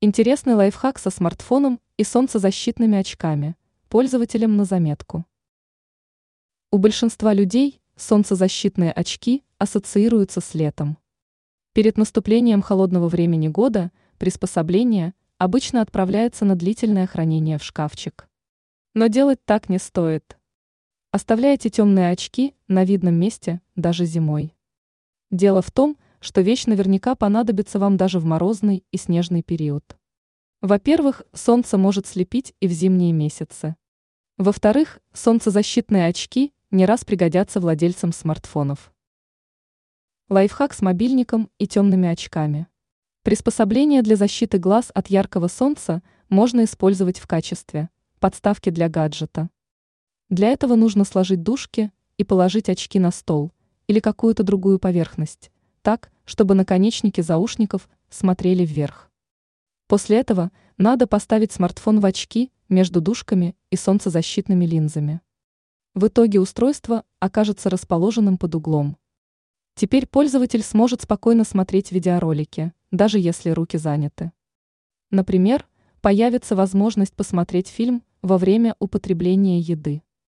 Интересный лайфхак со смартфоном и солнцезащитными очками. Пользователям на заметку. У большинства людей солнцезащитные очки ассоциируются с летом. Перед наступлением холодного времени года приспособление обычно отправляется на длительное хранение в шкафчик. Но делать так не стоит. Оставляйте темные очки на видном месте даже зимой. Дело в том, что вещь наверняка понадобится вам даже в морозный и снежный период. Во-первых, солнце может слепить и в зимние месяцы. Во-вторых, солнцезащитные очки не раз пригодятся владельцам смартфонов. Лайфхак с мобильником и темными очками. Приспособление для защиты глаз от яркого солнца можно использовать в качестве подставки для гаджета. Для этого нужно сложить дужки и положить очки на стол или какую-то другую поверхность, так, чтобы наконечники заушников смотрели вверх. После этого надо поставить смартфон в очки между дужками и солнцезащитными линзами. В итоге устройство окажется расположенным под углом. Теперь пользователь сможет спокойно смотреть видеоролики, даже если руки заняты. Например, появится возможность посмотреть фильм во время употребления еды.